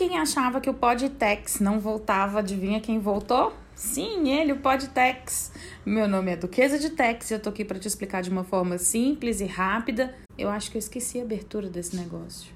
quem achava que o Podtex não voltava, adivinha quem voltou? Sim, ele, o Podtex. Meu nome é Duquesa de Tex e eu tô aqui para te explicar de uma forma simples e rápida. Eu acho que eu esqueci a abertura desse negócio.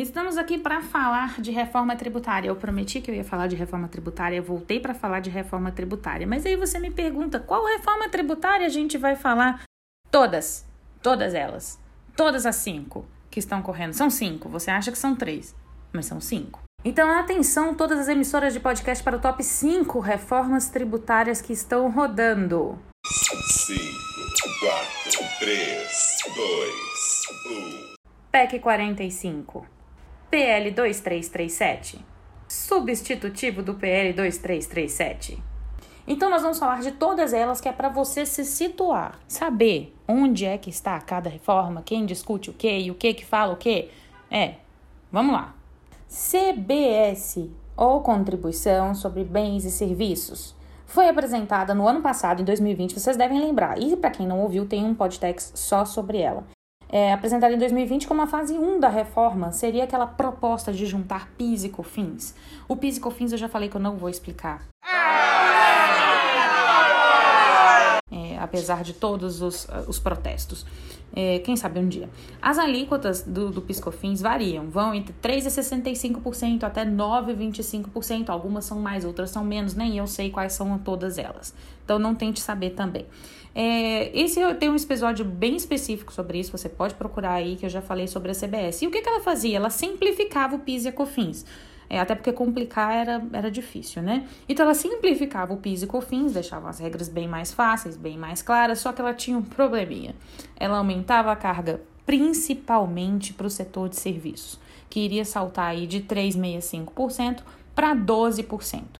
Estamos aqui para falar de reforma tributária. Eu prometi que eu ia falar de reforma tributária, eu voltei para falar de reforma tributária. Mas aí você me pergunta, qual reforma tributária a gente vai falar? Todas, todas elas. Todas as cinco que estão correndo. São cinco. Você acha que são três, mas são cinco. Então, atenção, todas as emissoras de podcast para o top 5 reformas tributárias que estão rodando. 5, 4, 3, 2, 1. PEC 45. PL 2337. Substitutivo do PL 2337. Então nós vamos falar de todas elas que é para você se situar, saber onde é que está cada reforma, quem discute o que e o que que fala o que. É, vamos lá. CBS ou contribuição sobre bens e serviços. Foi apresentada no ano passado, em 2020, vocês devem lembrar. E para quem não ouviu, tem um podcast só sobre ela. É, apresentada em 2020 como a fase 1 da reforma, seria aquela proposta de juntar PIS e COFINS. O PIS e COFINS eu já falei que eu não vou explicar. apesar de todos os, os protestos. É, quem sabe um dia. As alíquotas do, do Piscofins variam, vão entre 3,65% até 9,25%. Algumas são mais, outras são menos, nem eu sei quais são todas elas. Então não tente saber também. É, esse eu tenho um episódio bem específico sobre isso, você pode procurar aí, que eu já falei sobre a CBS. E o que, que ela fazia? Ela simplificava o PIS e a COFINS. É, até porque complicar era, era difícil, né? Então ela simplificava o PIS e COFINS, deixava as regras bem mais fáceis, bem mais claras, só que ela tinha um probleminha. Ela aumentava a carga principalmente para o setor de serviços, que iria saltar aí de 3,65% para 12%.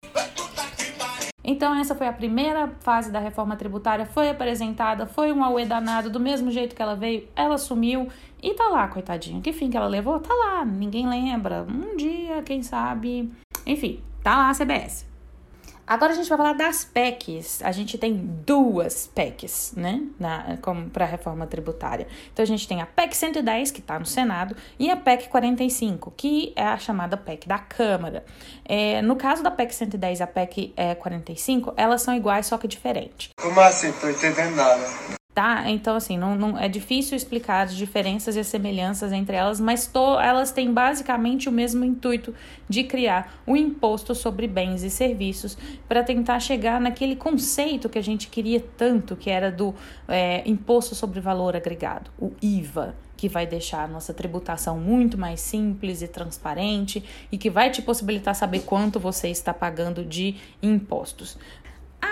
Então, essa foi a primeira fase da reforma tributária, foi apresentada, foi um auê danado, do mesmo jeito que ela veio, ela sumiu e tá lá, coitadinha. Que fim que ela levou? Tá lá, ninguém lembra. Um dia, quem sabe. Enfim, tá lá a CBS. Agora a gente vai falar das PECs. A gente tem duas PECs, né, para a reforma tributária. Então a gente tem a PEC 110, que está no Senado, e a PEC 45, que é a chamada PEC da Câmara. É, no caso da PEC 110 e a PEC é, 45, elas são iguais, só que diferentes. Como assim? Tô entendendo nada tá? Então, assim, não, não é difícil explicar as diferenças e as semelhanças entre elas, mas to, elas têm basicamente o mesmo intuito de criar o um imposto sobre bens e serviços para tentar chegar naquele conceito que a gente queria tanto, que era do é, imposto sobre valor agregado, o IVA que vai deixar a nossa tributação muito mais simples e transparente e que vai te possibilitar saber quanto você está pagando de impostos.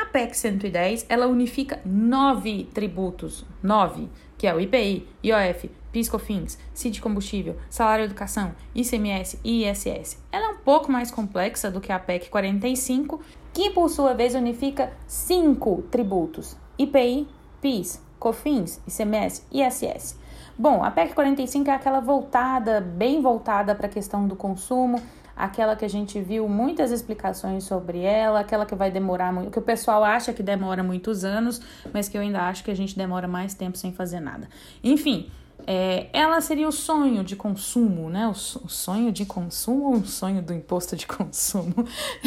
A PEC 110, ela unifica nove tributos, nove, que é o IPI, IOF, PIS/COFINS, CID combustível, salário educação, ICMS e ISS. Ela é um pouco mais complexa do que a PEC 45, que por sua vez unifica cinco tributos: IPI, PIS, COFINS, ICMS e ISS. Bom, a PEC 45 é aquela voltada, bem voltada para a questão do consumo, aquela que a gente viu muitas explicações sobre ela, aquela que vai demorar muito, que o pessoal acha que demora muitos anos, mas que eu ainda acho que a gente demora mais tempo sem fazer nada. Enfim, é, ela seria o sonho de consumo, né? O, sonho de consumo ou o sonho do imposto de consumo?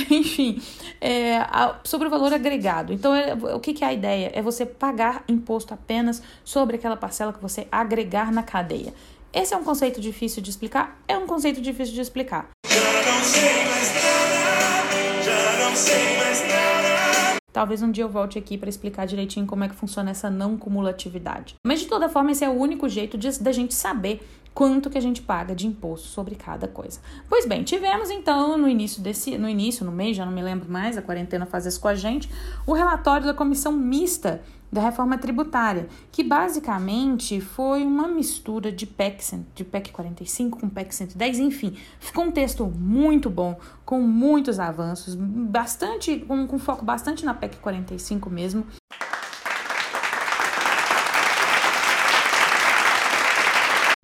Enfim, é, a, sobre o valor agregado. Então, é, o que, que é a ideia? É você pagar imposto apenas sobre aquela parcela que você agregar na cadeia. Esse é um conceito difícil de explicar? É um conceito difícil de explicar. Talvez um dia eu volte aqui para explicar direitinho como é que funciona essa não cumulatividade. Mas de toda forma, esse é o único jeito da gente saber quanto que a gente paga de imposto sobre cada coisa. Pois bem, tivemos então no início desse, no início, no mês, já não me lembro mais, a quarentena faz isso com a gente, o relatório da comissão mista da reforma tributária, que basicamente foi uma mistura de PEC, de PEC 45 com PEC 110, enfim, ficou um texto muito bom, com muitos avanços, bastante, com, com foco bastante na PEC 45 mesmo.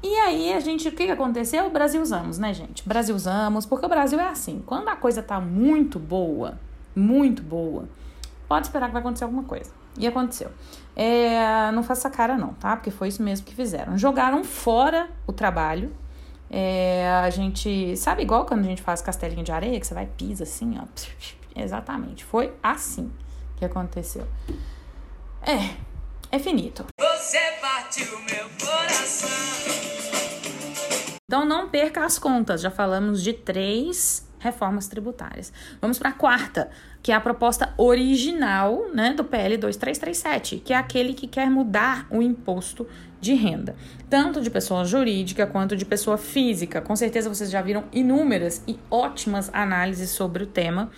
E aí a gente, o que aconteceu? Brasil usamos, né, gente? Brasil usamos, porque o Brasil é assim, quando a coisa tá muito boa, muito boa, pode esperar que vai acontecer alguma coisa. E aconteceu. É, não faça cara não, tá? Porque foi isso mesmo que fizeram. Jogaram fora o trabalho. É, a gente, sabe igual quando a gente faz castelinho de areia, que você vai pisa assim, ó. Exatamente. Foi assim que aconteceu. É, é finito. Você partiu meu coração. Então não perca as contas. Já falamos de três reformas tributárias. Vamos para a quarta, que é a proposta original né, do PL 2337, que é aquele que quer mudar o imposto de renda, tanto de pessoa jurídica quanto de pessoa física. Com certeza vocês já viram inúmeras e ótimas análises sobre o tema.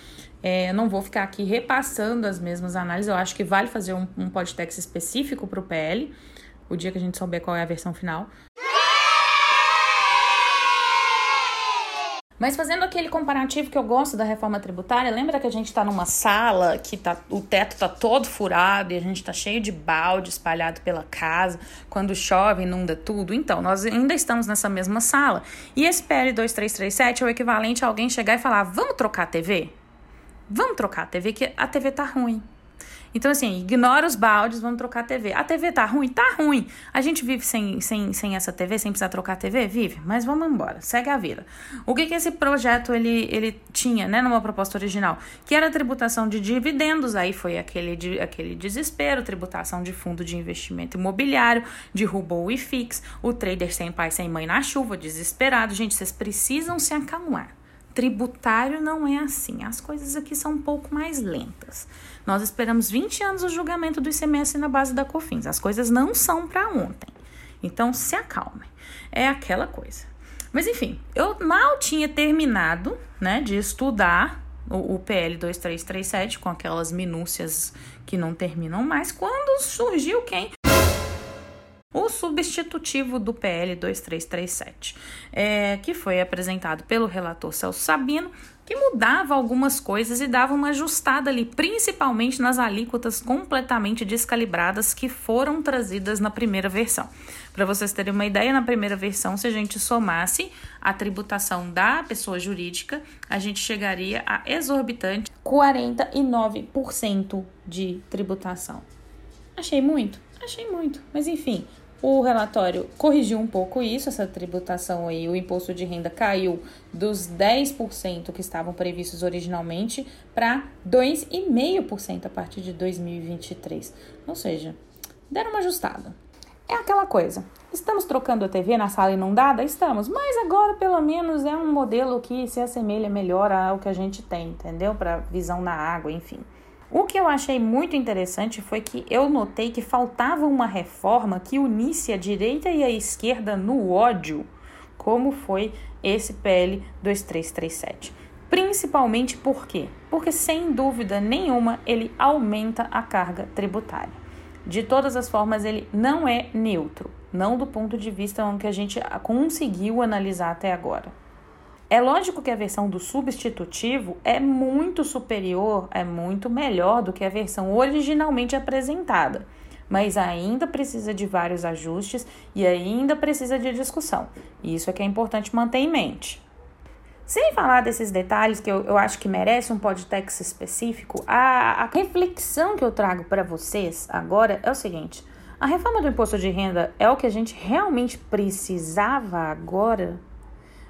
É, não vou ficar aqui repassando as mesmas análises, eu acho que vale fazer um, um podcast específico para o PL, o dia que a gente souber qual é a versão final. Mas fazendo aquele comparativo que eu gosto da reforma tributária, lembra que a gente está numa sala que tá, o teto está todo furado e a gente está cheio de balde espalhado pela casa, quando chove inunda tudo? Então, nós ainda estamos nessa mesma sala. E esse PL 2337 é o equivalente a alguém chegar e falar: vamos trocar a TV? Vamos trocar a TV, que a TV tá ruim. Então, assim, ignora os baldes, vamos trocar a TV. A TV tá ruim? Tá ruim. A gente vive sem, sem, sem essa TV, sem precisar trocar a TV? Vive. Mas vamos embora, segue a vida. O que que esse projeto ele, ele tinha, né, numa proposta original? Que era a tributação de dividendos, aí foi aquele, aquele desespero, tributação de fundo de investimento imobiliário, derrubou o IFIX, o trader sem pai, sem mãe na chuva, desesperado. Gente, vocês precisam se acalmar. Tributário não é assim. As coisas aqui são um pouco mais lentas. Nós esperamos 20 anos o julgamento do ICMS na base da COFINS. As coisas não são para ontem. Então se acalmem. É aquela coisa. Mas enfim, eu mal tinha terminado, né, de estudar o, o PL 2337 com aquelas minúcias que não terminam mais quando surgiu quem? Substitutivo do PL 2337, é, que foi apresentado pelo relator Celso Sabino, que mudava algumas coisas e dava uma ajustada ali, principalmente nas alíquotas completamente descalibradas que foram trazidas na primeira versão. Para vocês terem uma ideia, na primeira versão, se a gente somasse a tributação da pessoa jurídica, a gente chegaria a exorbitante 49% de tributação. Achei muito? Achei muito, mas enfim, o relatório corrigiu um pouco isso, essa tributação aí, o imposto de renda caiu dos 10% que estavam previstos originalmente para 2,5% a partir de 2023. Ou seja, deram uma ajustada. É aquela coisa. Estamos trocando a TV na sala inundada? Estamos, mas agora pelo menos é um modelo que se assemelha melhor ao que a gente tem, entendeu? Para visão na água, enfim. O que eu achei muito interessante foi que eu notei que faltava uma reforma que unisse a direita e a esquerda no ódio, como foi esse PL 2337. Principalmente por quê? Porque sem dúvida nenhuma ele aumenta a carga tributária. De todas as formas, ele não é neutro, não do ponto de vista que a gente conseguiu analisar até agora. É lógico que a versão do substitutivo é muito superior, é muito melhor do que a versão originalmente apresentada, mas ainda precisa de vários ajustes e ainda precisa de discussão. Isso é que é importante manter em mente. Sem falar desses detalhes que eu, eu acho que merece um podcast específico, a, a reflexão que eu trago para vocês agora é o seguinte: a reforma do imposto de renda é o que a gente realmente precisava agora?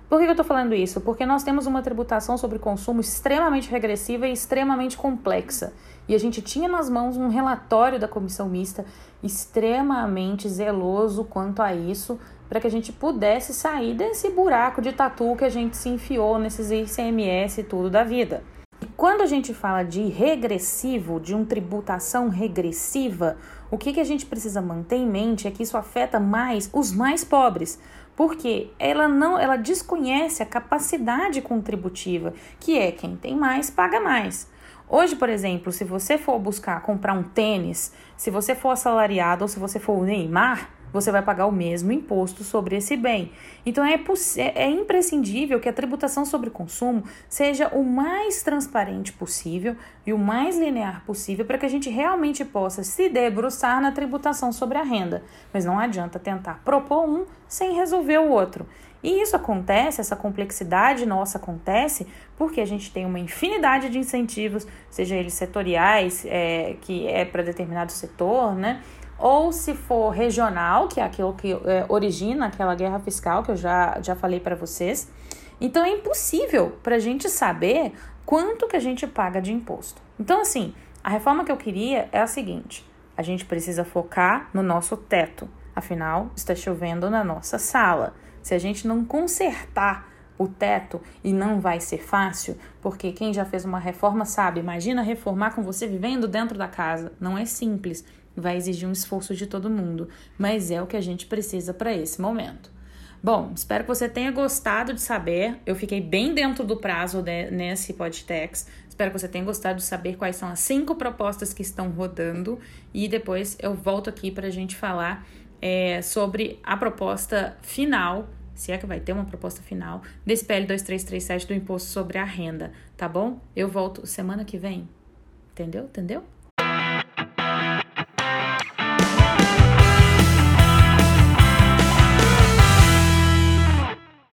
Por que eu estou falando isso? Porque nós temos uma tributação sobre consumo extremamente regressiva e extremamente complexa. E a gente tinha nas mãos um relatório da comissão mista extremamente zeloso quanto a isso, para que a gente pudesse sair desse buraco de tatu que a gente se enfiou nesses ICMS e tudo da vida. E quando a gente fala de regressivo, de uma tributação regressiva, o que, que a gente precisa manter em mente é que isso afeta mais os mais pobres, porque ela não, ela desconhece a capacidade contributiva, que é quem tem mais paga mais. Hoje, por exemplo, se você for buscar comprar um tênis, se você for assalariado ou se você for o Neymar, você vai pagar o mesmo imposto sobre esse bem. Então é, é, é imprescindível que a tributação sobre consumo seja o mais transparente possível e o mais linear possível para que a gente realmente possa se debruçar na tributação sobre a renda. Mas não adianta tentar propor um sem resolver o outro. E isso acontece, essa complexidade nossa acontece porque a gente tem uma infinidade de incentivos, seja eles setoriais, é, que é para determinado setor, né? Ou se for regional, que é aquilo que é, origina aquela guerra fiscal que eu já, já falei para vocês. Então é impossível para a gente saber quanto que a gente paga de imposto. Então, assim, a reforma que eu queria é a seguinte: a gente precisa focar no nosso teto. Afinal, está chovendo na nossa sala. Se a gente não consertar o teto e não vai ser fácil, porque quem já fez uma reforma sabe, imagina reformar com você vivendo dentro da casa. Não é simples, vai exigir um esforço de todo mundo, mas é o que a gente precisa para esse momento. Bom, espero que você tenha gostado de saber. Eu fiquei bem dentro do prazo de, nesse podtext. Espero que você tenha gostado de saber quais são as cinco propostas que estão rodando e depois eu volto aqui para a gente falar é, sobre a proposta final se é que vai ter uma proposta final, desse PL 2337 do imposto sobre a renda, tá bom? Eu volto semana que vem. Entendeu? Entendeu?